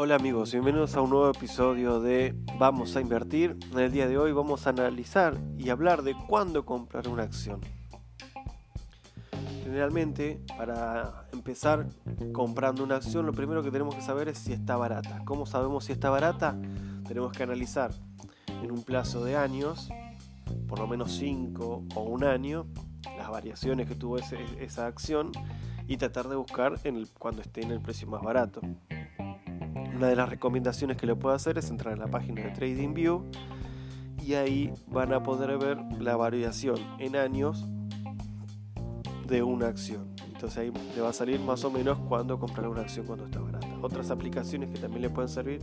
Hola amigos, bienvenidos a un nuevo episodio de Vamos a invertir. En el día de hoy vamos a analizar y hablar de cuándo comprar una acción. Generalmente, para empezar comprando una acción, lo primero que tenemos que saber es si está barata. ¿Cómo sabemos si está barata? Tenemos que analizar en un plazo de años, por lo menos 5 o un año, las variaciones que tuvo esa acción y tratar de buscar en el, cuando esté en el precio más barato. Una de las recomendaciones que le puedo hacer es entrar en la página de TradingView y ahí van a poder ver la variación en años de una acción. Entonces ahí le va a salir más o menos cuando comprar una acción cuando está barata. Otras aplicaciones que también le pueden servir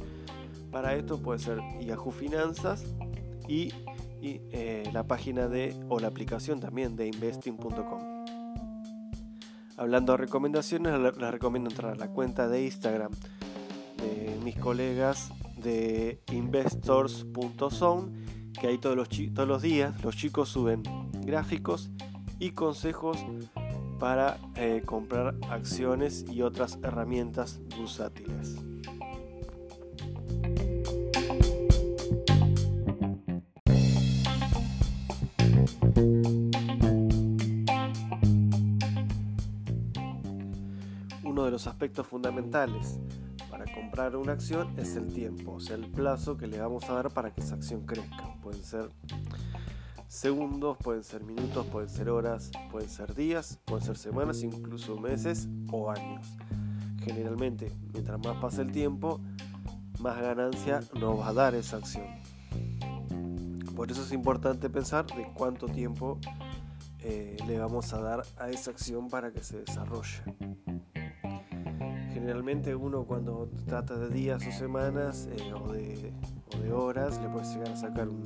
para esto puede ser Yahoo Finanzas y, eh, la página de o la aplicación también de investing.com. Hablando de recomendaciones, les recomiendo entrar a la cuenta de Instagram mis colegas de investors.zone, que ahí todos los, todos los días los chicos suben gráficos y consejos para eh, comprar acciones y otras herramientas bursátiles. Los aspectos fundamentales para comprar una acción es el tiempo, o sea, el plazo que le vamos a dar para que esa acción crezca. Pueden ser segundos, pueden ser minutos, pueden ser horas, pueden ser días, pueden ser semanas, incluso meses o años. Generalmente, mientras más pasa el tiempo, más ganancia nos va a dar esa acción. Por eso es importante pensar de cuánto tiempo eh, le vamos a dar a esa acción para que se desarrolle generalmente uno cuando trata de días o semanas eh, o, de, horas le puede llegar a sacar un,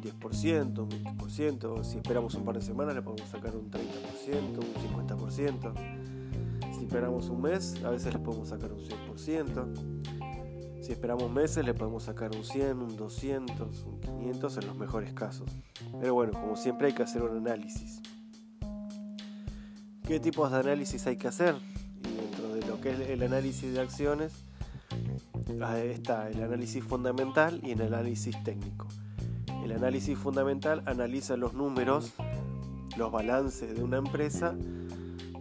10%, un 20%, si esperamos un par de semanas le podemos sacar un 30%, un 50%, si esperamos un mes a veces le podemos sacar un 100%, si esperamos meses le podemos sacar un 100, un 200, un 500 en los mejores casos. Pero bueno, como siempre hay que hacer un análisis. ¿Qué tipos de análisis hay que hacer? Que es el análisis de acciones, está el análisis fundamental y el análisis técnico. El análisis fundamental analiza los números, los balances de una empresa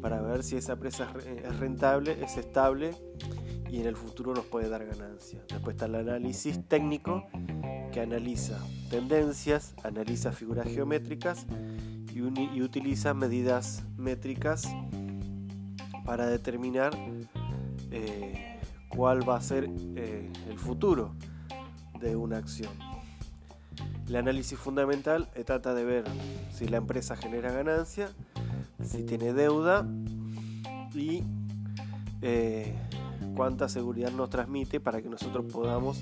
para ver si esa empresa es rentable, es estable y en el futuro nos puede dar ganancia. Después está el análisis técnico que analiza tendencias, analiza figuras geométricas y utiliza medidas métricas para determinar eh, cuál va a ser eh, el futuro de una acción. El análisis fundamental eh, trata de ver si la empresa genera ganancia, si tiene deuda y cuánta seguridad nos transmite para que nosotros podamos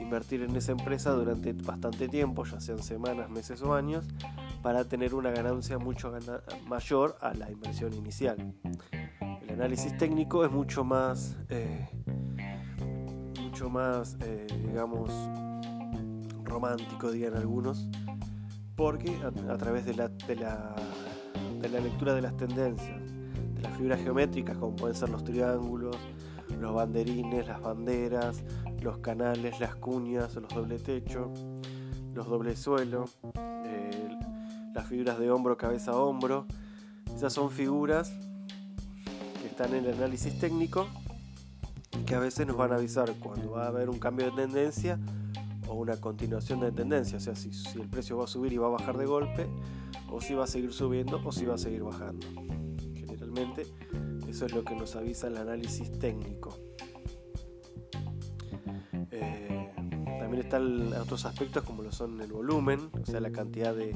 invertir en esa empresa durante bastante tiempo, ya sean semanas, meses o años, para tener una ganancia mucho mayor a la inversión inicial análisis técnico es mucho más, eh, mucho más, eh, digamos, romántico, digan algunos, porque a, través de la, de, la, de la lectura de las tendencias, de las figuras geométricas, como pueden ser los triángulos, los banderines, las banderas, los canales, las cuñas, los doble techo, los doble suelo, eh, las figuras de hombro, cabeza a hombro. Esas son figuras están en el análisis técnico y que a veces nos van a avisar cuando va a haber un cambio de tendencia o una continuación de tendencia, o sea, si, si, el precio va a subir y va a bajar de golpe, o si va a seguir subiendo o si va a seguir bajando. Generalmente eso es lo que nos avisa el análisis técnico. Eh, también están otros aspectos como lo son el volumen, o sea, la cantidad de,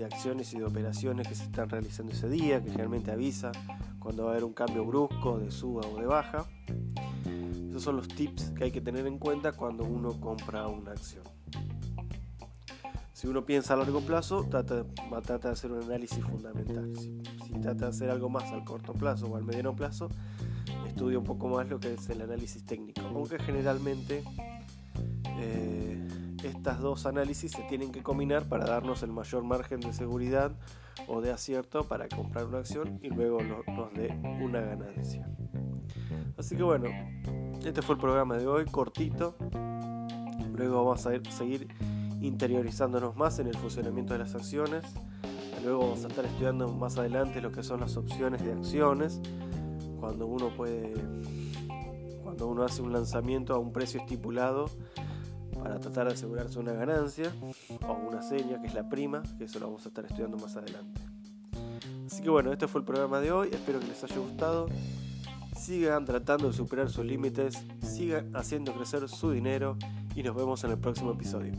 de acciones y de operaciones que se están realizando ese día, que generalmente avisa cuando va a haber un cambio brusco de suba o de baja. Esos son los tips que hay que tener en cuenta cuando uno compra una acción. Si uno piensa a largo plazo, trata, trata de hacer un análisis fundamental. Si, trata de hacer algo más al corto plazo o al mediano plazo, estudia un poco más lo que es el análisis técnico. Aunque generalmente eh, estas dos análisis se tienen que combinar para darnos el mayor margen de seguridad o de acierto para comprar una acción y luego nos dé una ganancia. Así que bueno, este fue el programa de hoy, cortito. Luego vamos a seguir interiorizándonos más en el funcionamiento de las acciones. Luego vamos a estar estudiando más adelante lo que son las opciones de acciones. Cuando uno puede, cuando uno hace un lanzamiento a un precio estipulado para tratar de asegurarse una ganancia o una seña que es la prima, que eso lo vamos a estar estudiando más adelante. Así que bueno, este fue el programa de hoy, espero que les haya gustado. Sigan tratando de superar sus límites, sigan haciendo crecer su dinero y nos vemos en el próximo episodio.